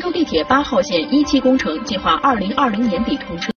郑州地铁八号线一期工程计划二零二零年底通车。